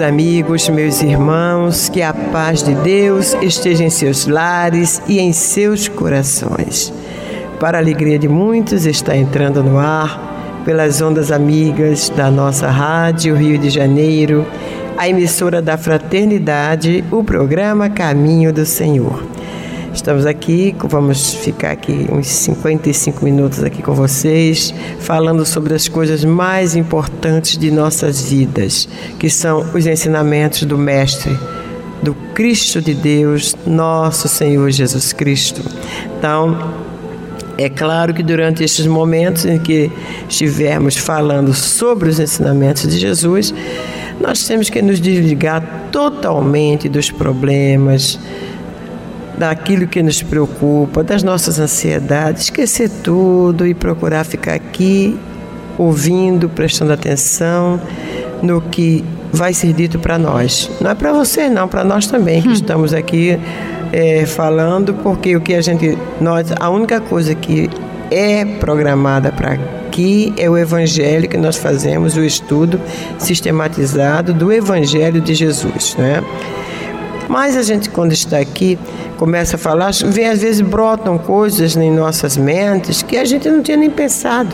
Amigos, meus irmãos, que a paz de Deus esteja em seus lares e em seus corações. Para a alegria de muitos, está entrando no ar, pelas ondas amigas da nossa Rádio Rio de Janeiro, a emissora da Fraternidade, o programa Caminho do Senhor. Estamos aqui, vamos ficar aqui uns 55 minutos aqui com vocês, falando sobre as coisas mais importantes de nossas vidas, que são os ensinamentos do Mestre, do Cristo de Deus, nosso Senhor Jesus Cristo. Então, é claro que durante estes momentos em que estivermos falando sobre os ensinamentos de Jesus, nós temos que nos desligar totalmente dos problemas, daquilo que nos preocupa, das nossas ansiedades, esquecer tudo e procurar ficar aqui ouvindo, prestando atenção no que vai ser dito para nós. Não é para você, não, para nós também que hum. estamos aqui é, falando, porque o que a gente, nós, a única coisa que é programada para aqui é o evangelho que nós fazemos, o estudo sistematizado do evangelho de Jesus, né? Mas a gente, quando está aqui, começa a falar, vem às vezes brotam coisas em nossas mentes que a gente não tinha nem pensado.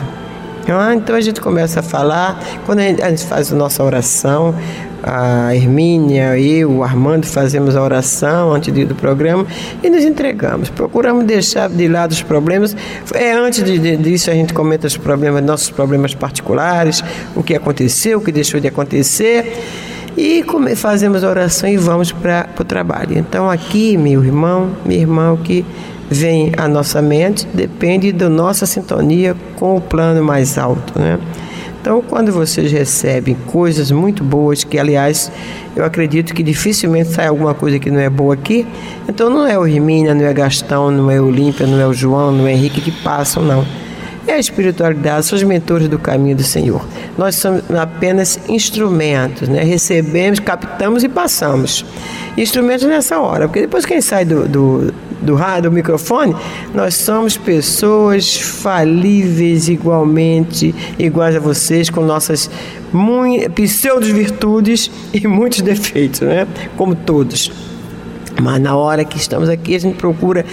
Ah, então a gente começa a falar, quando a gente faz a nossa oração, a Hermínia, eu, o Armando fazemos a oração antes do programa e nos entregamos. Procuramos deixar de lado os problemas. É antes de, de, disso a gente comenta os problemas, nossos problemas particulares, o que aconteceu, o que deixou de acontecer e fazemos a oração e vamos para o trabalho. Então, aqui, meu irmão, minha irmã, o que vem à nossa mente depende da nossa sintonia com o plano mais alto, né? Então, quando vocês recebem coisas muito boas, que aliás eu acredito que dificilmente sai alguma coisa que não é boa aqui, então não é o Rimina, não é Gastão, não é o Olímpia, não é o João, não é o Henrique que passam, não é a espiritualidade, são os mentores do caminho do Senhor. Nós somos apenas instrumentos, né? recebemos, captamos e passamos. Instrumentos nessa hora, porque depois quem sai do, do, do rádio, do microfone, nós somos pessoas falíveis igualmente, iguais a vocês, com nossas pseudos virtudes e muitos defeitos, né? como todos. Mas na hora que estamos aqui, a gente procura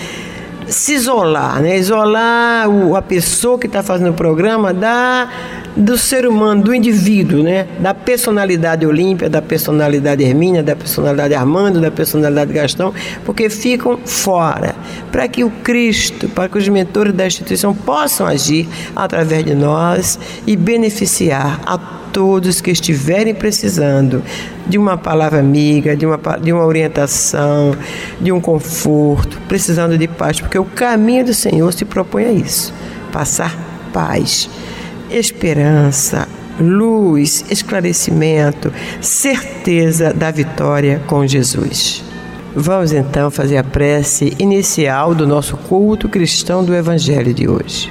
se isolar, né? Isolar o, a pessoa que está fazendo o programa da do ser humano, do indivíduo, né? Da personalidade Olímpia, da personalidade Hermínia, da personalidade Armando, da personalidade Gastão, porque ficam fora, para que o Cristo, para que os mentores da instituição possam agir através de nós e beneficiar a todos que estiverem precisando de uma palavra amiga, de uma, de uma orientação, de um conforto, precisando de paz, porque o caminho do Senhor se propõe a isso passar paz, esperança, luz, esclarecimento, certeza da vitória com Jesus. Vamos então fazer a prece inicial do nosso culto cristão do Evangelho de hoje.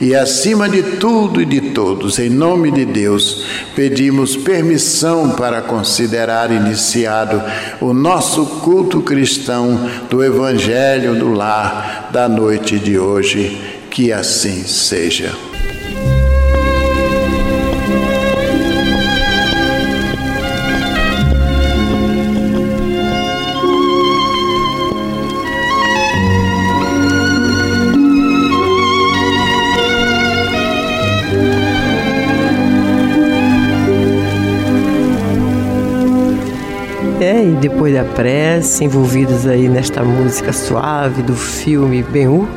e acima de tudo e de todos, em nome de Deus, pedimos permissão para considerar iniciado o nosso culto cristão do Evangelho do Lar da noite de hoje. Que assim seja. E depois da prece, envolvidos aí nesta música suave do filme Ben-Hur,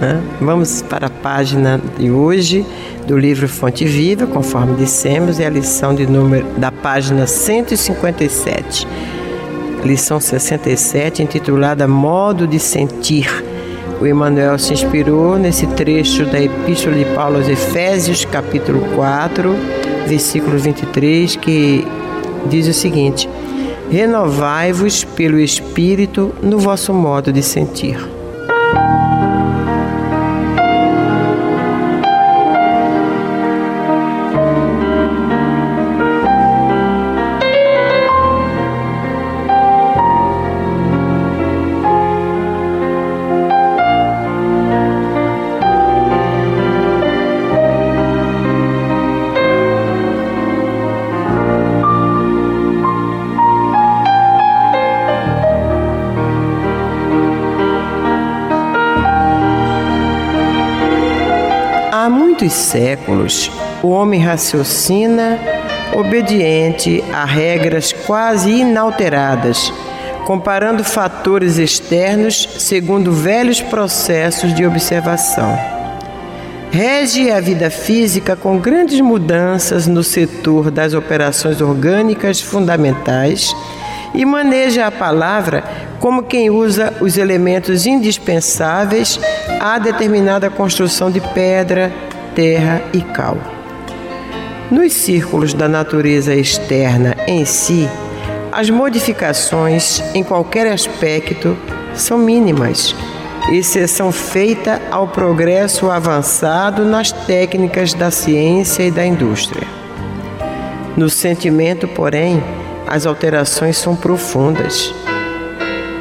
né? vamos para a página de hoje do livro Fonte Viva, conforme dissemos, é a lição de número da página 157. Lição 67, intitulada Modo de Sentir. O Emmanuel se inspirou nesse trecho da Epístola de Paulo aos Efésios, capítulo 4, versículo 23, que diz o seguinte: renovai-vos pelo Espírito no vosso modo de sentir. Muitos séculos, o homem raciocina obediente a regras quase inalteradas, comparando fatores externos segundo velhos processos de observação. Rege a vida física com grandes mudanças no setor das operações orgânicas fundamentais e maneja a palavra como quem usa os elementos indispensáveis a determinada construção de pedra, terra e cal. Nos círculos da natureza externa em si, as modificações em qualquer aspecto são mínimas exceção feita ao progresso avançado nas técnicas da ciência e da indústria. No sentimento, porém, as alterações são profundas.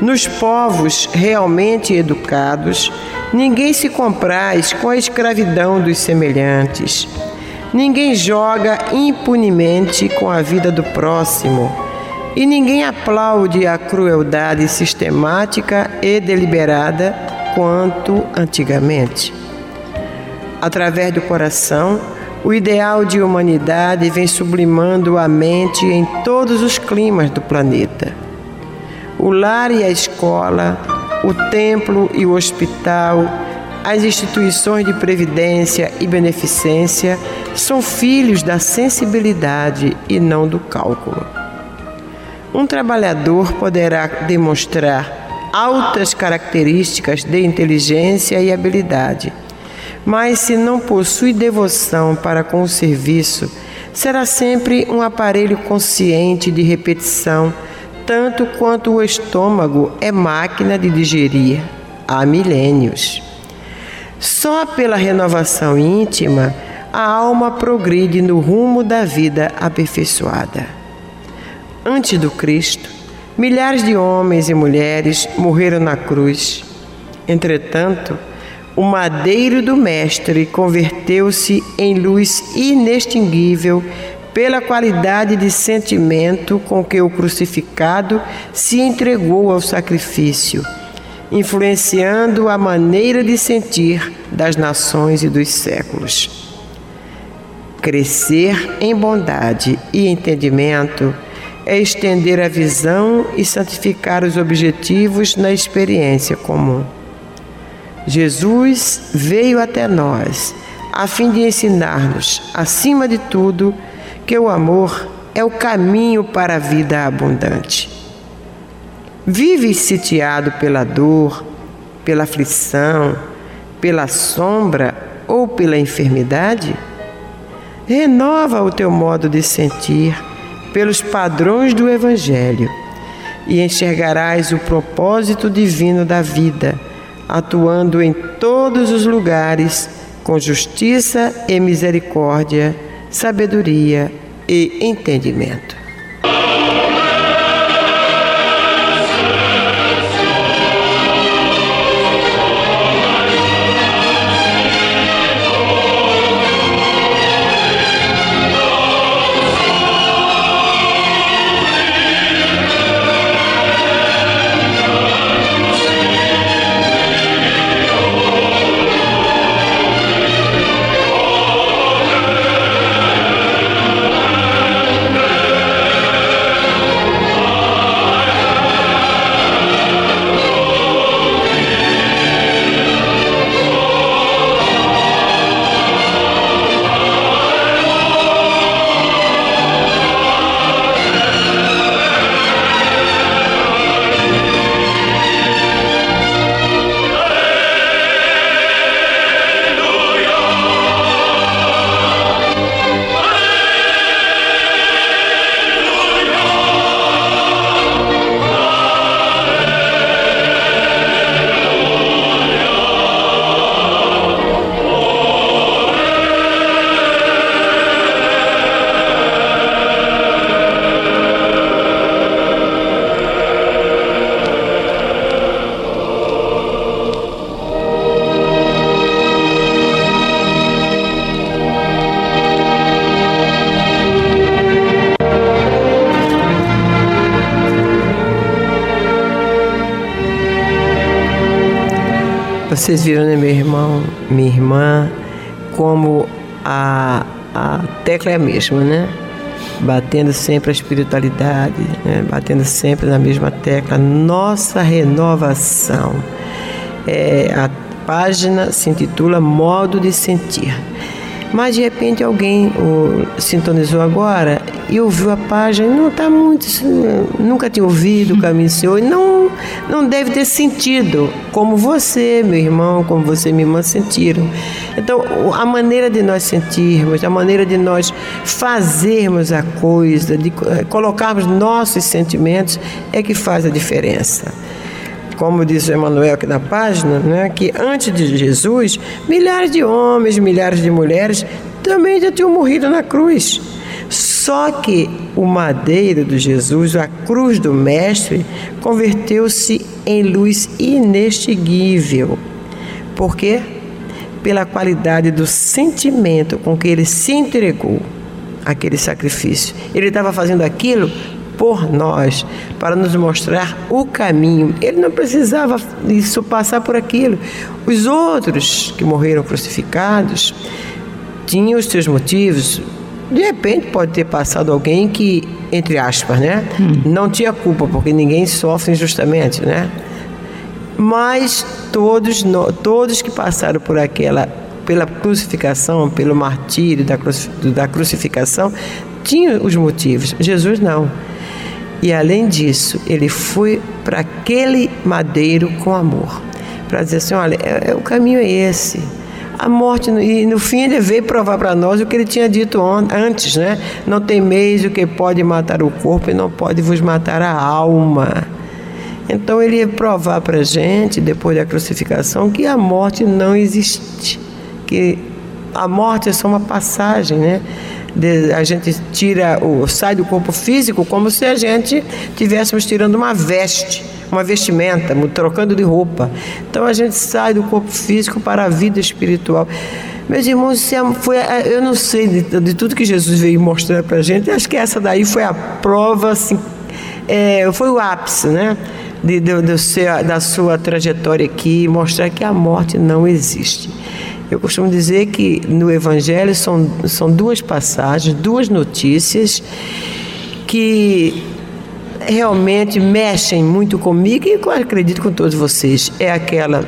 Nos povos realmente educados, ninguém se compraz com a escravidão dos semelhantes. Ninguém joga impunemente com a vida do próximo. E ninguém aplaude a crueldade sistemática e deliberada quanto antigamente. Através do coração, o ideal de humanidade vem sublimando a mente em todos os climas do planeta. O lar e a escola, o templo e o hospital, as instituições de previdência e beneficência são filhos da sensibilidade e não do cálculo. Um trabalhador poderá demonstrar altas características de inteligência e habilidade. Mas se não possui devoção para com o serviço, será sempre um aparelho consciente de repetição, tanto quanto o estômago é máquina de digerir há milênios. Só pela renovação íntima a alma progride no rumo da vida aperfeiçoada. Antes do Cristo, Milhares de homens e mulheres morreram na cruz. Entretanto, o madeiro do Mestre converteu-se em luz inextinguível pela qualidade de sentimento com que o crucificado se entregou ao sacrifício, influenciando a maneira de sentir das nações e dos séculos. Crescer em bondade e entendimento é estender a visão e santificar os objetivos na experiência comum. Jesus veio até nós a fim de ensinar-nos, acima de tudo, que o amor é o caminho para a vida abundante. Vive sitiado pela dor, pela aflição, pela sombra ou pela enfermidade? Renova o teu modo de sentir pelos padrões do Evangelho e enxergarás o propósito divino da vida, atuando em todos os lugares com justiça e misericórdia, sabedoria e entendimento. Vocês viram, né, meu irmão, minha irmã, como a, a tecla é a mesma, né? batendo sempre a espiritualidade, né? batendo sempre na mesma tecla, nossa renovação. É, a página se intitula Modo de Sentir. Mas de repente alguém o, sintonizou agora e ouviu a página não está muito. Nunca tinha ouvido o caminho do Senhor e não, não deve ter sentido, como você, meu irmão, como você, minha irmã, sentiram. Então, a maneira de nós sentirmos, a maneira de nós fazermos a coisa, de eh, colocarmos nossos sentimentos, é que faz a diferença como diz o Emmanuel aqui na página, né, que antes de Jesus, milhares de homens, milhares de mulheres também já tinham morrido na cruz. Só que o madeiro de Jesus, a cruz do Mestre, converteu-se em luz inextinguível. Por quê? Pela qualidade do sentimento com que ele se entregou àquele sacrifício. Ele estava fazendo aquilo por nós, para nos mostrar o caminho. Ele não precisava isso passar por aquilo. Os outros que morreram crucificados tinham os seus motivos. De repente pode ter passado alguém que, entre aspas, né, hum. não tinha culpa, porque ninguém sofre injustamente, né? Mas todos, todos que passaram por aquela pela crucificação, pelo martírio da, da crucificação, tinham os motivos. Jesus não. E além disso, ele foi para aquele madeiro com amor, para dizer assim: olha, é, é, o caminho é esse. A morte, e no fim ele veio provar para nós o que ele tinha dito antes, né? Não temeis o que pode matar o corpo e não pode vos matar a alma. Então ele ia provar para a gente, depois da crucificação, que a morte não existe, que a morte é só uma passagem, né? De, a gente tira o sai do corpo físico como se a gente tivéssemos tirando uma veste, uma vestimenta, trocando de roupa. Então a gente sai do corpo físico para a vida espiritual. Meus irmãos, é, foi, eu não sei de, de tudo que Jesus veio mostrar para a gente, acho que essa daí foi a prova, assim, é, foi o ápice, né? De, de, de seu, da sua trajetória aqui, mostrar que a morte não existe. Eu costumo dizer que no Evangelho são, são duas passagens, duas notícias que realmente mexem muito comigo e acredito com todos vocês. É aquela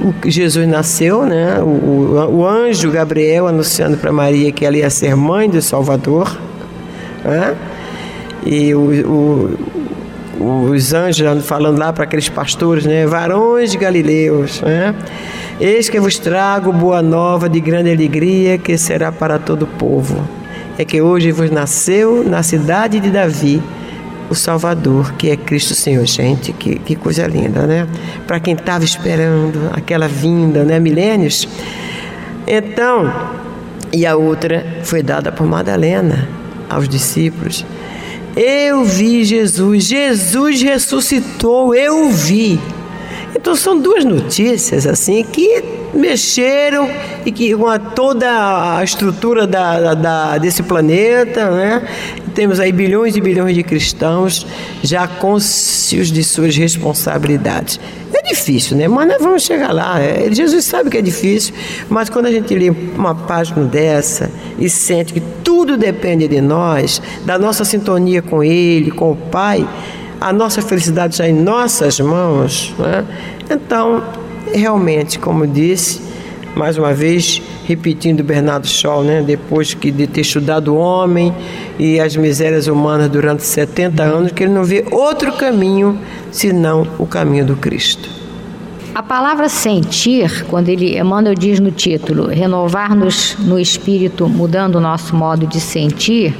o Jesus nasceu, né? O, o, anjo Gabriel anunciando para Maria que ela ia ser mãe do Salvador, né? E o, o, os anjos falando lá para aqueles pastores, né? Varões galileus, né? Eis que vos trago boa nova de grande alegria, que será para todo o povo. É que hoje vos nasceu na cidade de Davi o Salvador, que é Cristo Senhor. Gente, que, que coisa linda, né? Para quem estava esperando aquela vinda, né? Milênios. Então, e a outra foi dada por Madalena aos discípulos. Eu vi Jesus, Jesus ressuscitou, eu vi. Então são duas notícias assim que mexeram e que com a, toda a estrutura da, da, desse planeta, né? Temos aí bilhões e bilhões de cristãos já conscientes de suas responsabilidades. É difícil, né? Mas nós vamos chegar lá. É, Jesus sabe que é difícil, mas quando a gente lê uma página dessa e sente que tudo depende de nós, da nossa sintonia com Ele, com o Pai, a nossa felicidade já em nossas mãos, né? então, realmente, como disse, mais uma vez, repetindo Bernardo Shaw, né? depois que de ter estudado o homem e as misérias humanas durante 70 anos, que ele não vê outro caminho senão o caminho do Cristo. A palavra sentir, quando ele Emmanuel diz no título, renovar-nos no espírito, mudando o nosso modo de sentir,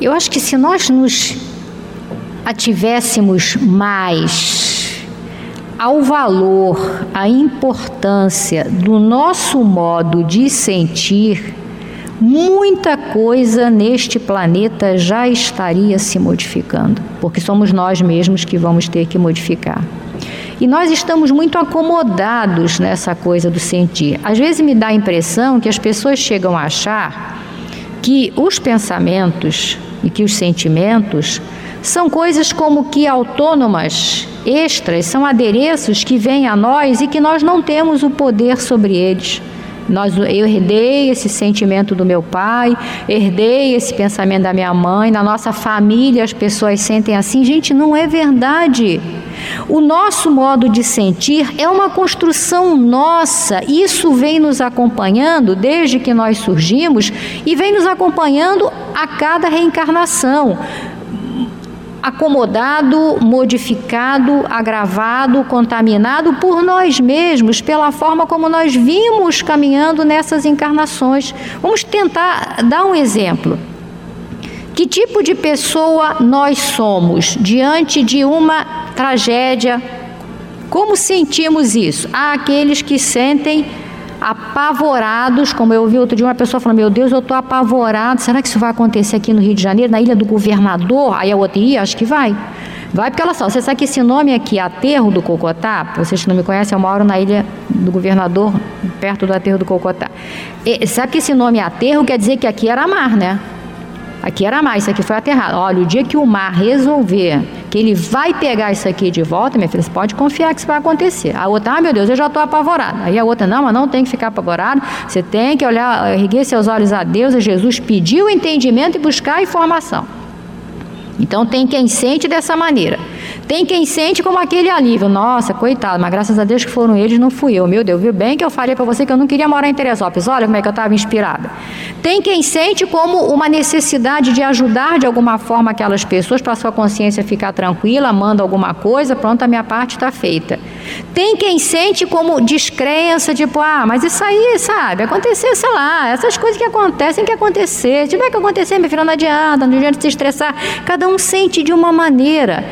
eu acho que se nós nos ativéssemos mais ao valor, à importância do nosso modo de sentir, muita coisa neste planeta já estaria se modificando, porque somos nós mesmos que vamos ter que modificar. E nós estamos muito acomodados nessa coisa do sentir. Às vezes me dá a impressão que as pessoas chegam a achar que os pensamentos e que os sentimentos são coisas como que autônomas, extras, são adereços que vêm a nós e que nós não temos o poder sobre eles. Nós, eu herdei esse sentimento do meu pai, herdei esse pensamento da minha mãe, na nossa família as pessoas sentem assim. Gente, não é verdade. O nosso modo de sentir é uma construção nossa. Isso vem nos acompanhando desde que nós surgimos e vem nos acompanhando a cada reencarnação acomodado, modificado, agravado, contaminado por nós mesmos, pela forma como nós vimos caminhando nessas encarnações. Vamos tentar dar um exemplo. Que tipo de pessoa nós somos diante de uma tragédia? Como sentimos isso? Há aqueles que sentem apavorados, como eu ouvi outro dia uma pessoa falando, meu Deus, eu estou apavorado, será que isso vai acontecer aqui no Rio de Janeiro, na Ilha do Governador? Aí a outra, ia, acho que vai. Vai porque ela só, você sabe que esse nome aqui, Aterro do Cocotá, vocês que não me conhecem, eu moro na Ilha do Governador, perto do Aterro do Cocotá. E, sabe que esse nome Aterro quer dizer que aqui era mar, né? Aqui era mais, isso aqui foi aterrado. Olha, o dia que o mar resolver que ele vai pegar isso aqui de volta, minha filha, você pode confiar que isso vai acontecer. A outra, ah, meu Deus, eu já estou apavorada. Aí a outra, não, mas não tem que ficar apavorado. Você tem que olhar, erguer seus olhos a Deus, a Jesus, pedir o entendimento e buscar a informação. Então tem quem sente dessa maneira. Tem quem sente como aquele alívio. Nossa, coitado, mas graças a Deus que foram eles, não fui eu. Meu Deus, viu bem que eu falei para você que eu não queria morar em Teresópolis. Olha como é que eu estava inspirada. Tem quem sente como uma necessidade de ajudar de alguma forma aquelas pessoas para sua consciência ficar tranquila, manda alguma coisa, pronto, a minha parte está feita. Tem quem sente como descrença, tipo, ah, mas isso aí, sabe, acontecer, sei lá, essas coisas que acontecem, que acontecer. Se tiver que acontecer, minha filha, não adianta, não adianta se estressar. Cada um sente de uma maneira.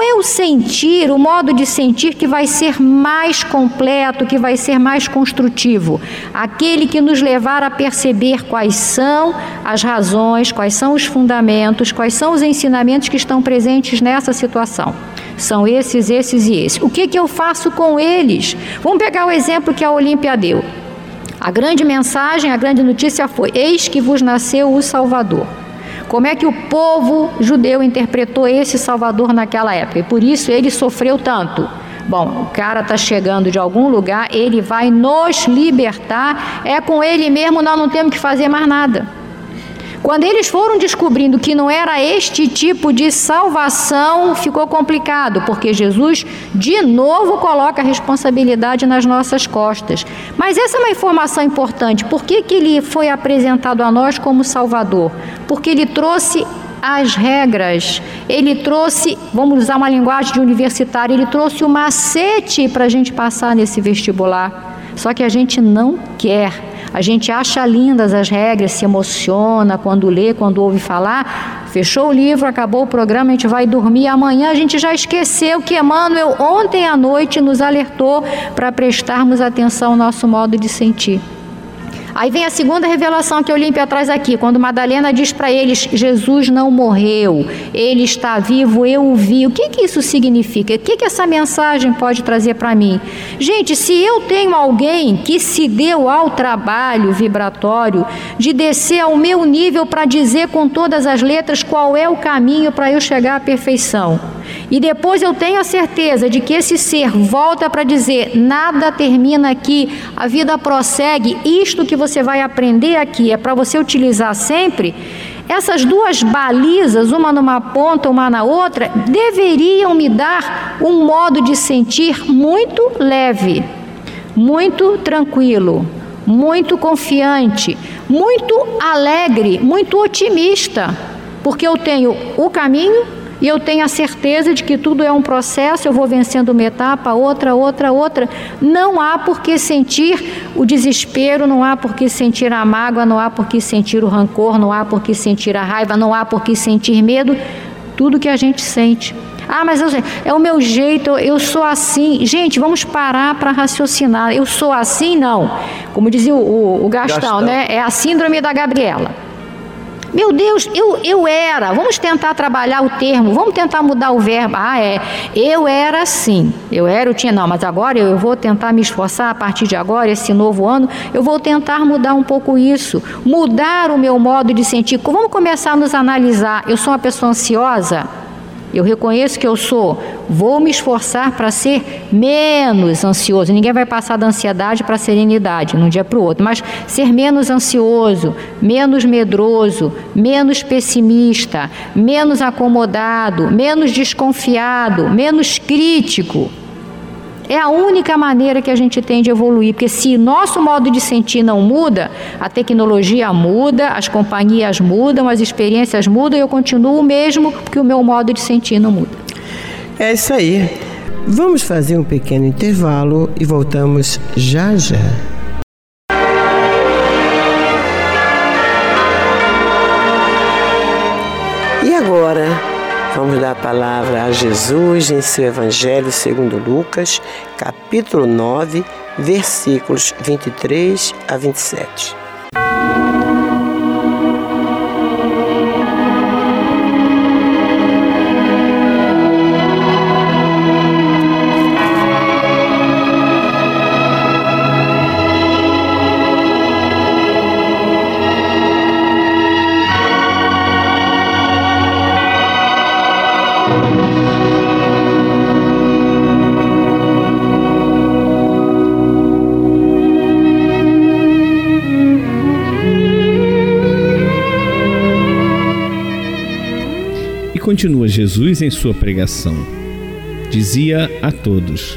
Qual é o sentir, o modo de sentir que vai ser mais completo, que vai ser mais construtivo? Aquele que nos levar a perceber quais são as razões, quais são os fundamentos, quais são os ensinamentos que estão presentes nessa situação. São esses, esses e esses. O que, que eu faço com eles? Vamos pegar o exemplo que a Olímpia deu. A grande mensagem, a grande notícia foi: Eis que vos nasceu o Salvador. Como é que o povo judeu interpretou esse Salvador naquela época? E por isso ele sofreu tanto. Bom, o cara está chegando de algum lugar, ele vai nos libertar, é com ele mesmo, nós não temos que fazer mais nada. Quando eles foram descobrindo que não era este tipo de salvação, ficou complicado, porque Jesus de novo coloca a responsabilidade nas nossas costas. Mas essa é uma informação importante. Por que, que ele foi apresentado a nós como Salvador? Porque ele trouxe as regras, ele trouxe, vamos usar uma linguagem de universitário, ele trouxe o macete para a gente passar nesse vestibular. Só que a gente não quer. A gente acha lindas as regras, se emociona quando lê, quando ouve falar. Fechou o livro, acabou o programa, a gente vai dormir. Amanhã a gente já esqueceu que Emmanuel ontem à noite nos alertou para prestarmos atenção ao nosso modo de sentir. Aí vem a segunda revelação que Olímpia traz aqui, quando Madalena diz para eles: Jesus não morreu, ele está vivo, eu o vi. O que, que isso significa? O que, que essa mensagem pode trazer para mim? Gente, se eu tenho alguém que se deu ao trabalho vibratório de descer ao meu nível para dizer com todas as letras qual é o caminho para eu chegar à perfeição, e depois eu tenho a certeza de que esse ser volta para dizer: nada termina aqui, a vida prossegue, isto que você vai aprender aqui é para você utilizar sempre. Essas duas balizas, uma numa ponta, uma na outra, deveriam me dar um modo de sentir muito leve, muito tranquilo, muito confiante, muito alegre, muito otimista, porque eu tenho o caminho e eu tenho a certeza de que tudo é um processo, eu vou vencendo uma etapa, outra, outra, outra. Não há por que sentir o desespero, não há por que sentir a mágoa, não há por que sentir o rancor, não há por que sentir a raiva, não há por que sentir medo. Tudo que a gente sente. Ah, mas eu, é o meu jeito, eu sou assim. Gente, vamos parar para raciocinar. Eu sou assim? Não. Como dizia o, o, o Gastão, Gastão, né? É a síndrome da Gabriela. Meu Deus, eu, eu era. Vamos tentar trabalhar o termo, vamos tentar mudar o verbo. Ah, é. Eu era assim. Eu era, eu tinha. Não, mas agora eu vou tentar me esforçar a partir de agora, esse novo ano. Eu vou tentar mudar um pouco isso. Mudar o meu modo de sentir. Vamos começar a nos analisar. Eu sou uma pessoa ansiosa? Eu reconheço que eu sou, vou me esforçar para ser menos ansioso. Ninguém vai passar da ansiedade para a serenidade, de um dia para o outro, mas ser menos ansioso, menos medroso, menos pessimista, menos acomodado, menos desconfiado, menos crítico. É a única maneira que a gente tem de evoluir, porque se nosso modo de sentir não muda, a tecnologia muda, as companhias mudam, as experiências mudam e eu continuo o mesmo, porque o meu modo de sentir não muda. É isso aí. Vamos fazer um pequeno intervalo e voltamos já já. E agora? Vamos dar a palavra a Jesus em seu Evangelho segundo Lucas, capítulo 9, versículos 23 a 27. Continua Jesus em sua pregação. Dizia a todos: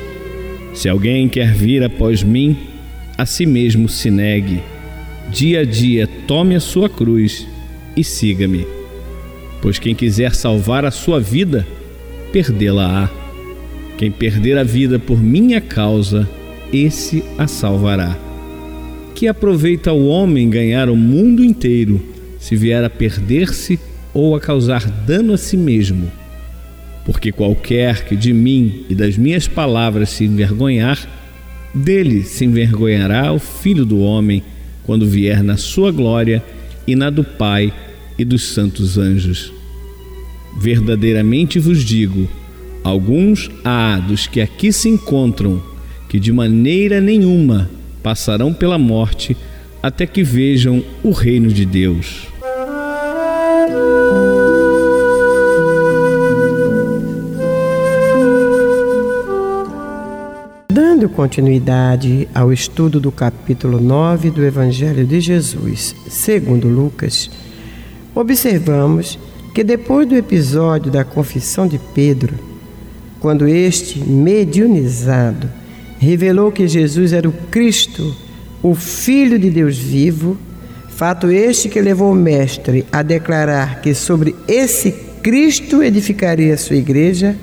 Se alguém quer vir após mim, a si mesmo se negue. Dia a dia tome a sua cruz e siga-me. Pois quem quiser salvar a sua vida, perdê-la-á. Quem perder a vida por minha causa, esse a salvará. Que aproveita o homem ganhar o mundo inteiro se vier a perder-se ou a causar dano a si mesmo. Porque qualquer que de mim e das minhas palavras se envergonhar, dele se envergonhará o Filho do Homem quando vier na sua glória e na do Pai e dos santos anjos. Verdadeiramente vos digo: alguns há dos que aqui se encontram que de maneira nenhuma passarão pela morte até que vejam o reino de Deus. Dando continuidade ao estudo do capítulo 9 do Evangelho de Jesus, segundo Lucas, observamos que depois do episódio da confissão de Pedro, quando este, mediunizado, revelou que Jesus era o Cristo, o Filho de Deus vivo, fato este que levou o Mestre a declarar que sobre esse Cristo edificaria a sua igreja,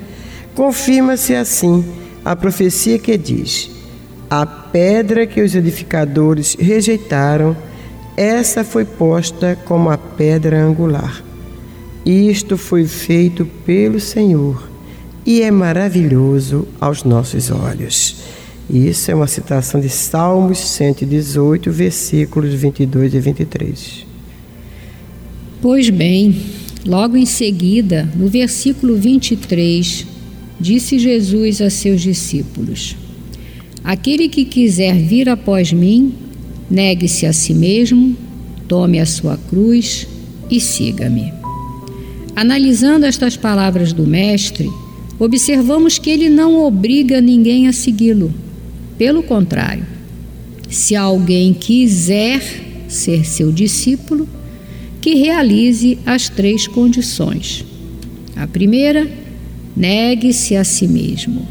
confirma-se assim a profecia que diz: A pedra que os edificadores rejeitaram, essa foi posta como a pedra angular. Isto foi feito pelo Senhor e é maravilhoso aos nossos olhos. Isso é uma citação de Salmos 118, versículos 22 e 23. Pois bem, logo em seguida, no versículo 23, disse Jesus a seus discípulos: Aquele que quiser vir após mim, negue-se a si mesmo, tome a sua cruz e siga-me. Analisando estas palavras do Mestre, observamos que ele não obriga ninguém a segui-lo. Pelo contrário, se alguém quiser ser seu discípulo, que realize as três condições. A primeira, Negue-se a si mesmo,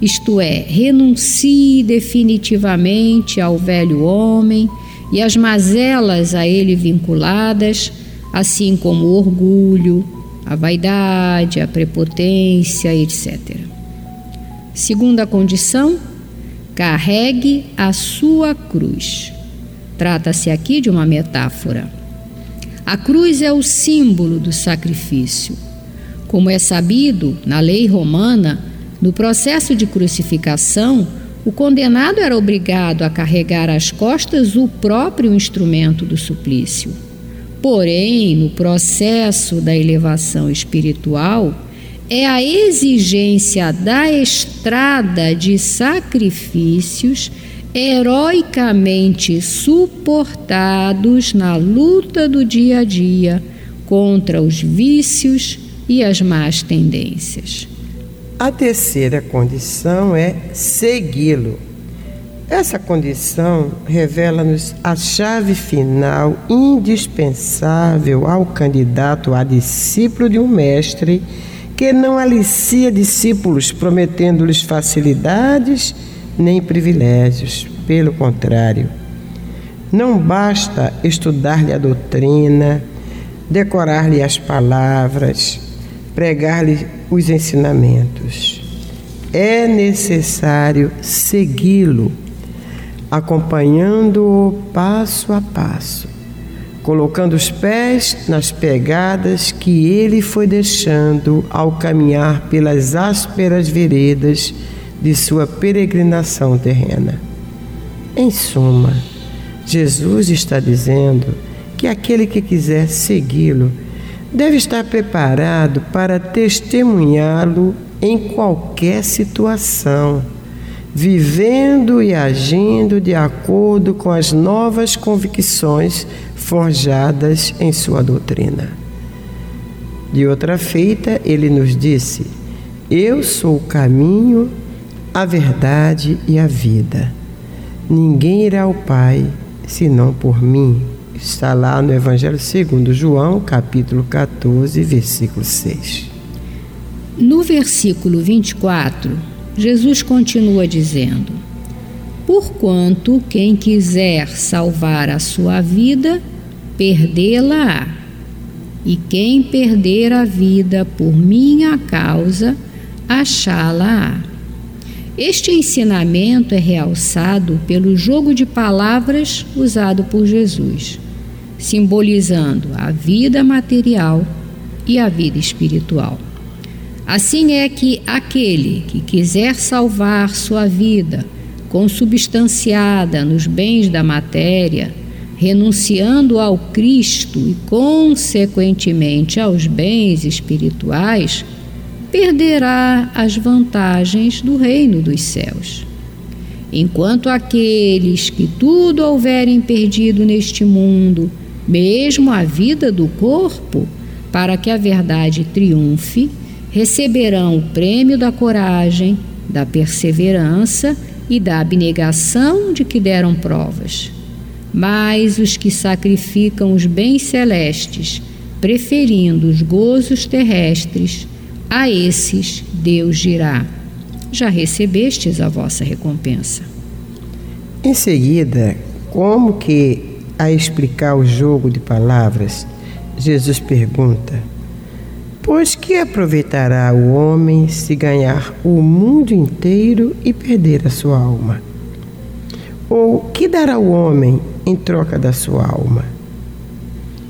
isto é, renuncie definitivamente ao velho homem e às mazelas a ele vinculadas, assim como o orgulho, a vaidade, a prepotência, etc. Segunda condição, carregue a sua cruz. Trata-se aqui de uma metáfora. A cruz é o símbolo do sacrifício como é sabido, na lei romana, no processo de crucificação, o condenado era obrigado a carregar às costas o próprio instrumento do suplício. Porém, no processo da elevação espiritual, é a exigência da estrada de sacrifícios heroicamente suportados na luta do dia a dia contra os vícios, e as más tendências. A terceira condição é segui-lo. Essa condição revela-nos a chave final indispensável ao candidato a discípulo de um mestre que não alicia discípulos prometendo-lhes facilidades nem privilégios. Pelo contrário, não basta estudar-lhe a doutrina, decorar-lhe as palavras, pregar-lhe os ensinamentos. É necessário segui-lo, acompanhando-o passo a passo, colocando os pés nas pegadas que ele foi deixando ao caminhar pelas ásperas veredas de sua peregrinação terrena. Em suma, Jesus está dizendo que aquele que quiser segui-lo deve estar preparado para testemunhá-lo em qualquer situação, vivendo e agindo de acordo com as novas convicções forjadas em sua doutrina. De outra feita, ele nos disse: Eu sou o caminho, a verdade e a vida. Ninguém irá ao Pai senão por mim. Está lá no Evangelho segundo João, capítulo 14, versículo 6. No versículo 24, Jesus continua dizendo: Porquanto quem quiser salvar a sua vida, perdê-la-á. E quem perder a vida por minha causa, achá-la-á. Este ensinamento é realçado pelo jogo de palavras usado por Jesus simbolizando a vida material e a vida espiritual. Assim é que aquele que quiser salvar sua vida consubstanciada nos bens da matéria, renunciando ao Cristo e, consequentemente, aos bens espirituais, perderá as vantagens do reino dos céus. Enquanto aqueles que tudo houverem perdido neste mundo mesmo a vida do corpo, para que a verdade triunfe, receberão o prêmio da coragem, da perseverança e da abnegação de que deram provas. Mas os que sacrificam os bens celestes, preferindo os gozos terrestres, a esses Deus dirá: Já recebestes a vossa recompensa. Em seguida, como que a explicar o jogo de palavras, Jesus pergunta: Pois que aproveitará o homem se ganhar o mundo inteiro e perder a sua alma? Ou que dará o homem em troca da sua alma?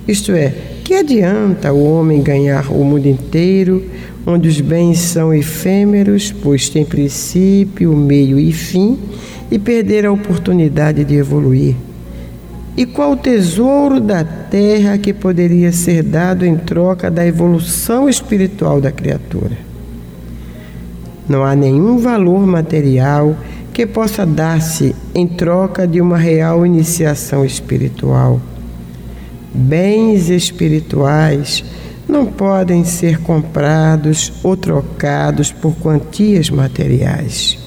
Isto é, que adianta o homem ganhar o mundo inteiro, onde os bens são efêmeros, pois tem princípio, meio e fim, e perder a oportunidade de evoluir? E qual tesouro da terra que poderia ser dado em troca da evolução espiritual da criatura? Não há nenhum valor material que possa dar-se em troca de uma real iniciação espiritual. Bens espirituais não podem ser comprados ou trocados por quantias materiais.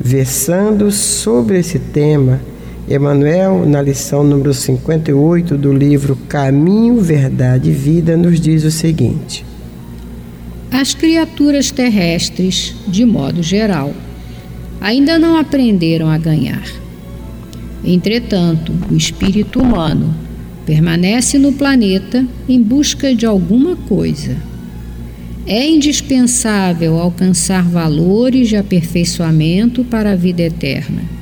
Versando sobre esse tema, Emmanuel, na lição número 58 do livro Caminho, Verdade e Vida, nos diz o seguinte: As criaturas terrestres, de modo geral, ainda não aprenderam a ganhar. Entretanto, o espírito humano permanece no planeta em busca de alguma coisa. É indispensável alcançar valores de aperfeiçoamento para a vida eterna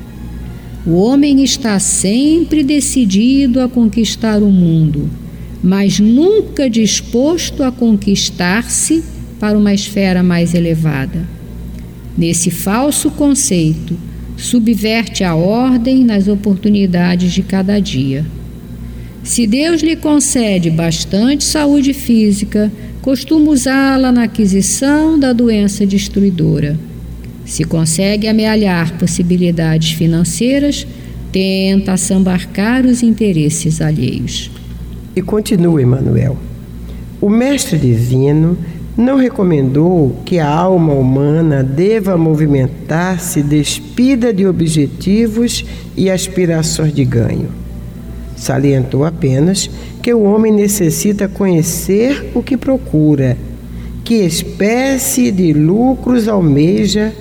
o homem está sempre decidido a conquistar o mundo, mas nunca disposto a conquistar-se para uma esfera mais elevada. Nesse falso conceito, subverte a ordem nas oportunidades de cada dia. Se Deus lhe concede bastante saúde física, costuma usá-la na aquisição da doença destruidora. Se consegue amealhar possibilidades financeiras, tenta assambarcar os interesses alheios. E continua, Emanuel. O Mestre Divino não recomendou que a alma humana deva movimentar-se despida de objetivos e aspirações de ganho. Salientou apenas que o homem necessita conhecer o que procura, que espécie de lucros almeja,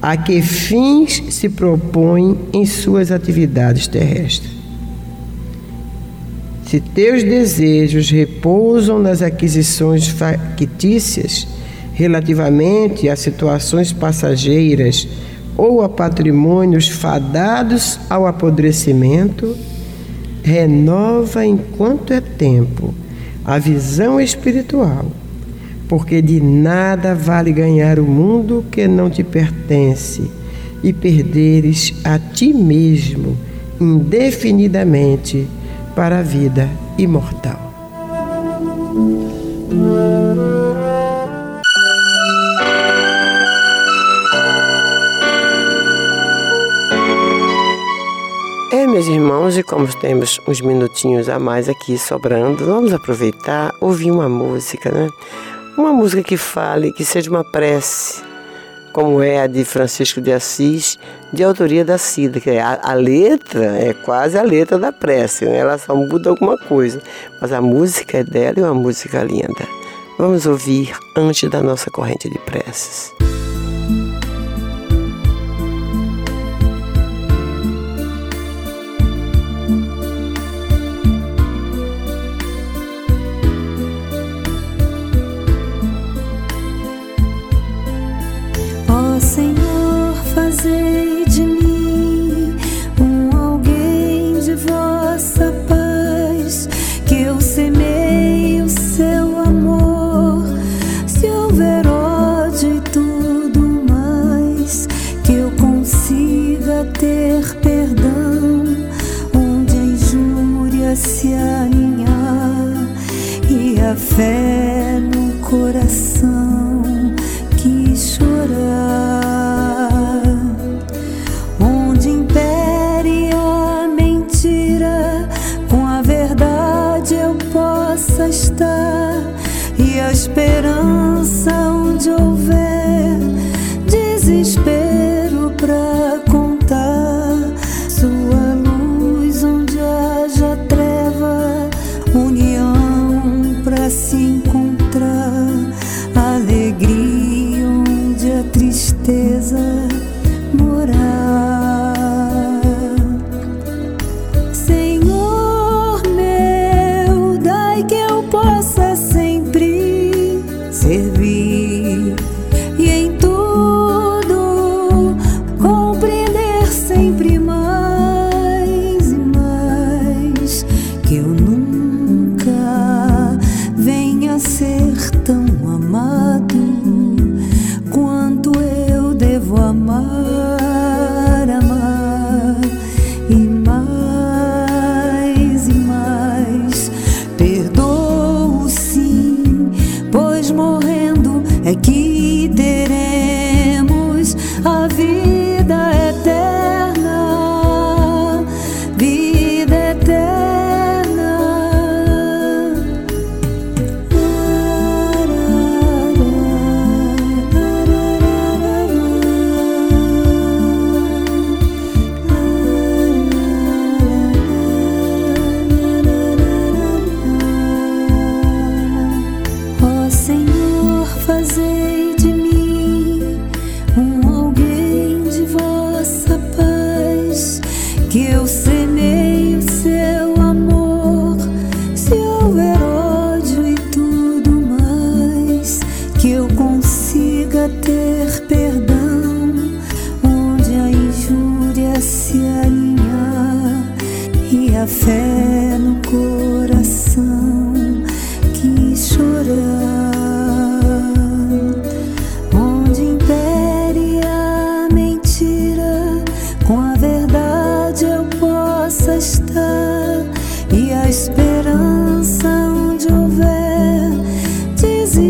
a que fins se propõe em suas atividades terrestres. Se teus desejos repousam nas aquisições factícias relativamente a situações passageiras ou a patrimônios fadados ao apodrecimento, renova enquanto é tempo a visão espiritual, porque de nada vale ganhar o mundo que não te pertence e perderes a ti mesmo indefinidamente para a vida imortal. Meus irmãos, e como temos uns minutinhos a mais aqui sobrando, vamos aproveitar, ouvir uma música, né? Uma música que fale, que seja uma prece como é a de Francisco de Assis, de autoria da Cida, que é a, a letra é quase a letra da prece, né? ela só muda alguma coisa, mas a música é dela e uma música linda. Vamos ouvir antes da nossa corrente de preces.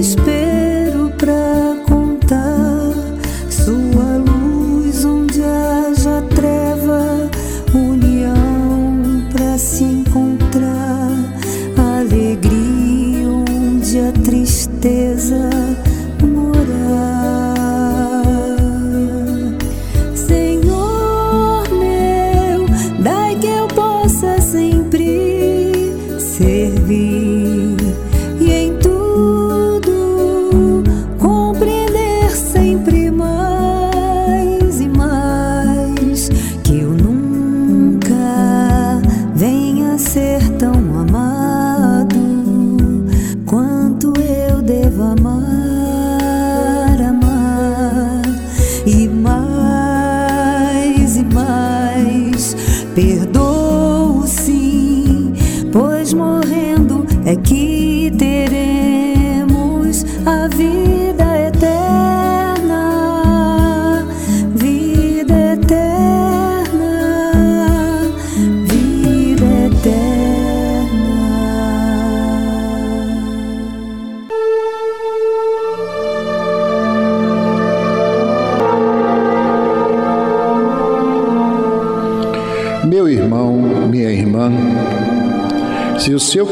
Se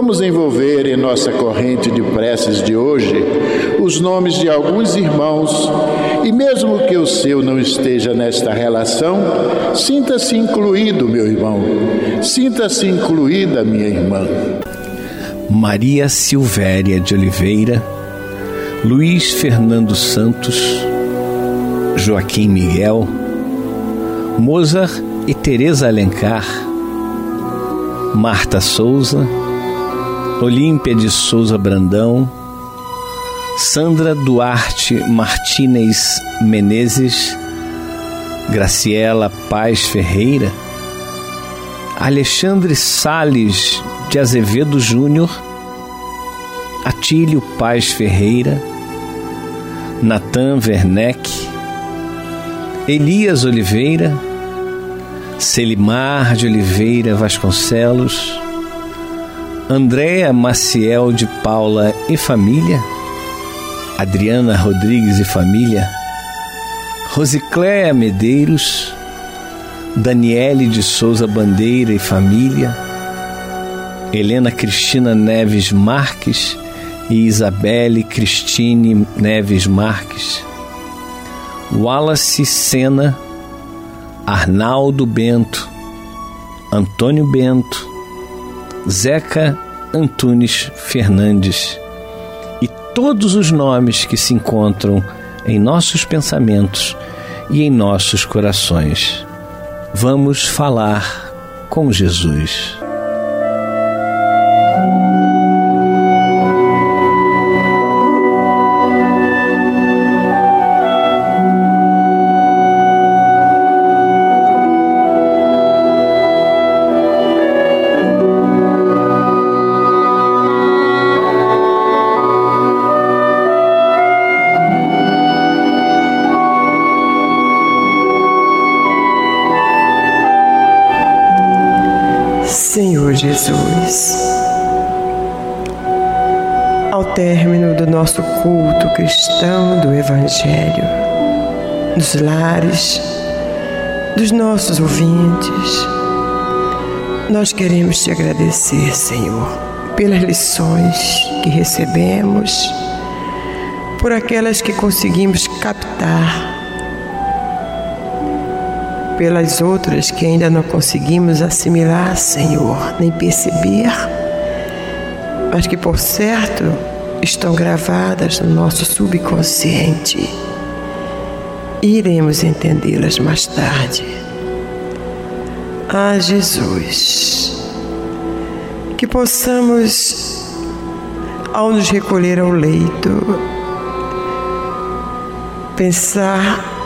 Vamos envolver em nossa corrente de preces de hoje os nomes de alguns irmãos e, mesmo que o seu não esteja nesta relação, sinta-se incluído, meu irmão, sinta-se incluída, minha irmã. Maria Silvéria de Oliveira, Luiz Fernando Santos, Joaquim Miguel, Mozart e Teresa Alencar, Marta Souza, Olímpia de Souza Brandão, Sandra Duarte Martínez Menezes, Graciela Paz Ferreira, Alexandre Sales de Azevedo Júnior, Atílio Paz Ferreira, Natan Werneck, Elias Oliveira, Celimar de Oliveira Vasconcelos, Andréa Maciel de Paula e família, Adriana Rodrigues e família, Rosicléia Medeiros, Daniele de Souza Bandeira e família, Helena Cristina Neves Marques e Isabelle Cristine Neves Marques, Wallace Sena, Arnaldo Bento, Antônio Bento, Zeca Antunes Fernandes e todos os nomes que se encontram em nossos pensamentos e em nossos corações. Vamos falar com Jesus. Jesus, ao término do nosso culto cristão do Evangelho, nos lares dos nossos ouvintes, nós queremos te agradecer, Senhor, pelas lições que recebemos, por aquelas que conseguimos captar, pelas outras que ainda não conseguimos assimilar, Senhor, nem perceber, mas que por certo estão gravadas no nosso subconsciente. E iremos entendê-las mais tarde. Ah, Jesus, que possamos, ao nos recolher ao leito, pensar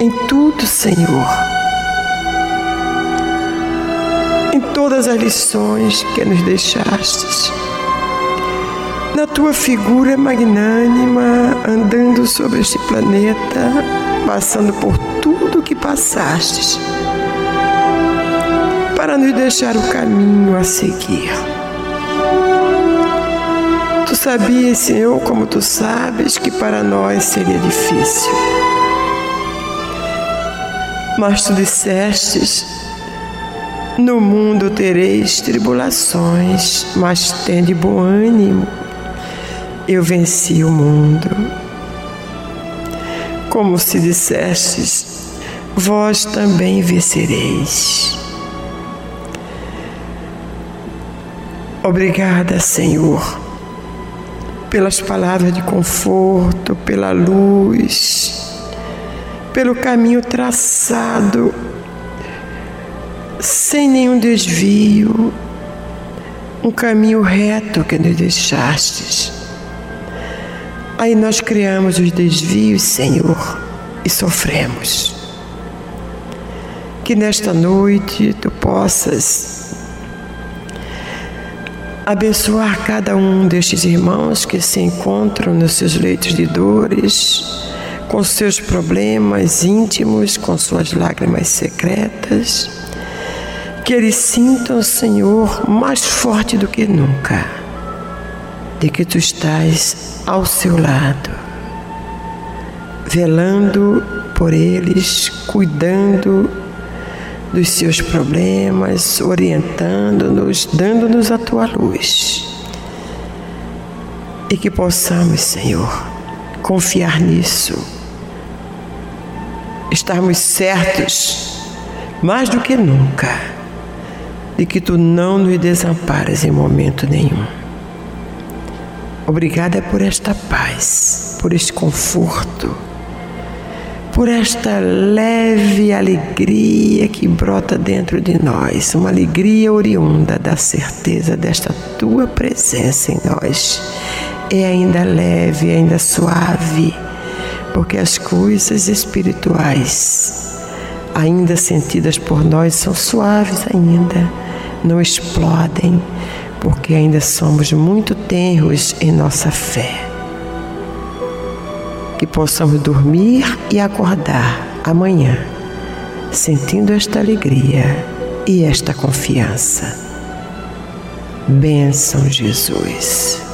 em tudo, Senhor, em todas as lições que nos deixastes, na tua figura magnânima andando sobre este planeta, passando por tudo que passastes para nos deixar o caminho a seguir. Tu sabias, Senhor, como tu sabes, que para nós seria difícil. Mas tu dissestes: No mundo tereis tribulações, mas tende bom ânimo. Eu venci o mundo. Como se dissestes, vós também vencereis. Obrigada, Senhor, pelas palavras de conforto, pela luz, pelo caminho traçado, sem nenhum desvio, um caminho reto que nos deixastes. Aí nós criamos os desvios, Senhor, e sofremos. Que nesta noite tu possas abençoar cada um destes irmãos que se encontram nos seus leitos de dores, com seus problemas íntimos, com suas lágrimas secretas. Que eles sintam, Senhor, mais forte do que nunca, de que tu estás ao seu lado, velando por eles, cuidando dos seus problemas, orientando-nos, dando-nos a tua luz. E que possamos, Senhor, confiar nisso, estarmos certos, mais do que nunca, de que tu não nos desamparas em momento nenhum. Obrigada por esta paz, por este conforto por esta leve alegria que brota dentro de nós, uma alegria oriunda da certeza desta tua presença em nós. É ainda leve, ainda suave, porque as coisas espirituais, ainda sentidas por nós, são suaves ainda, não explodem, porque ainda somos muito tenros em nossa fé que possamos dormir e acordar amanhã, sentindo esta alegria e esta confiança. Bênção, Jesus.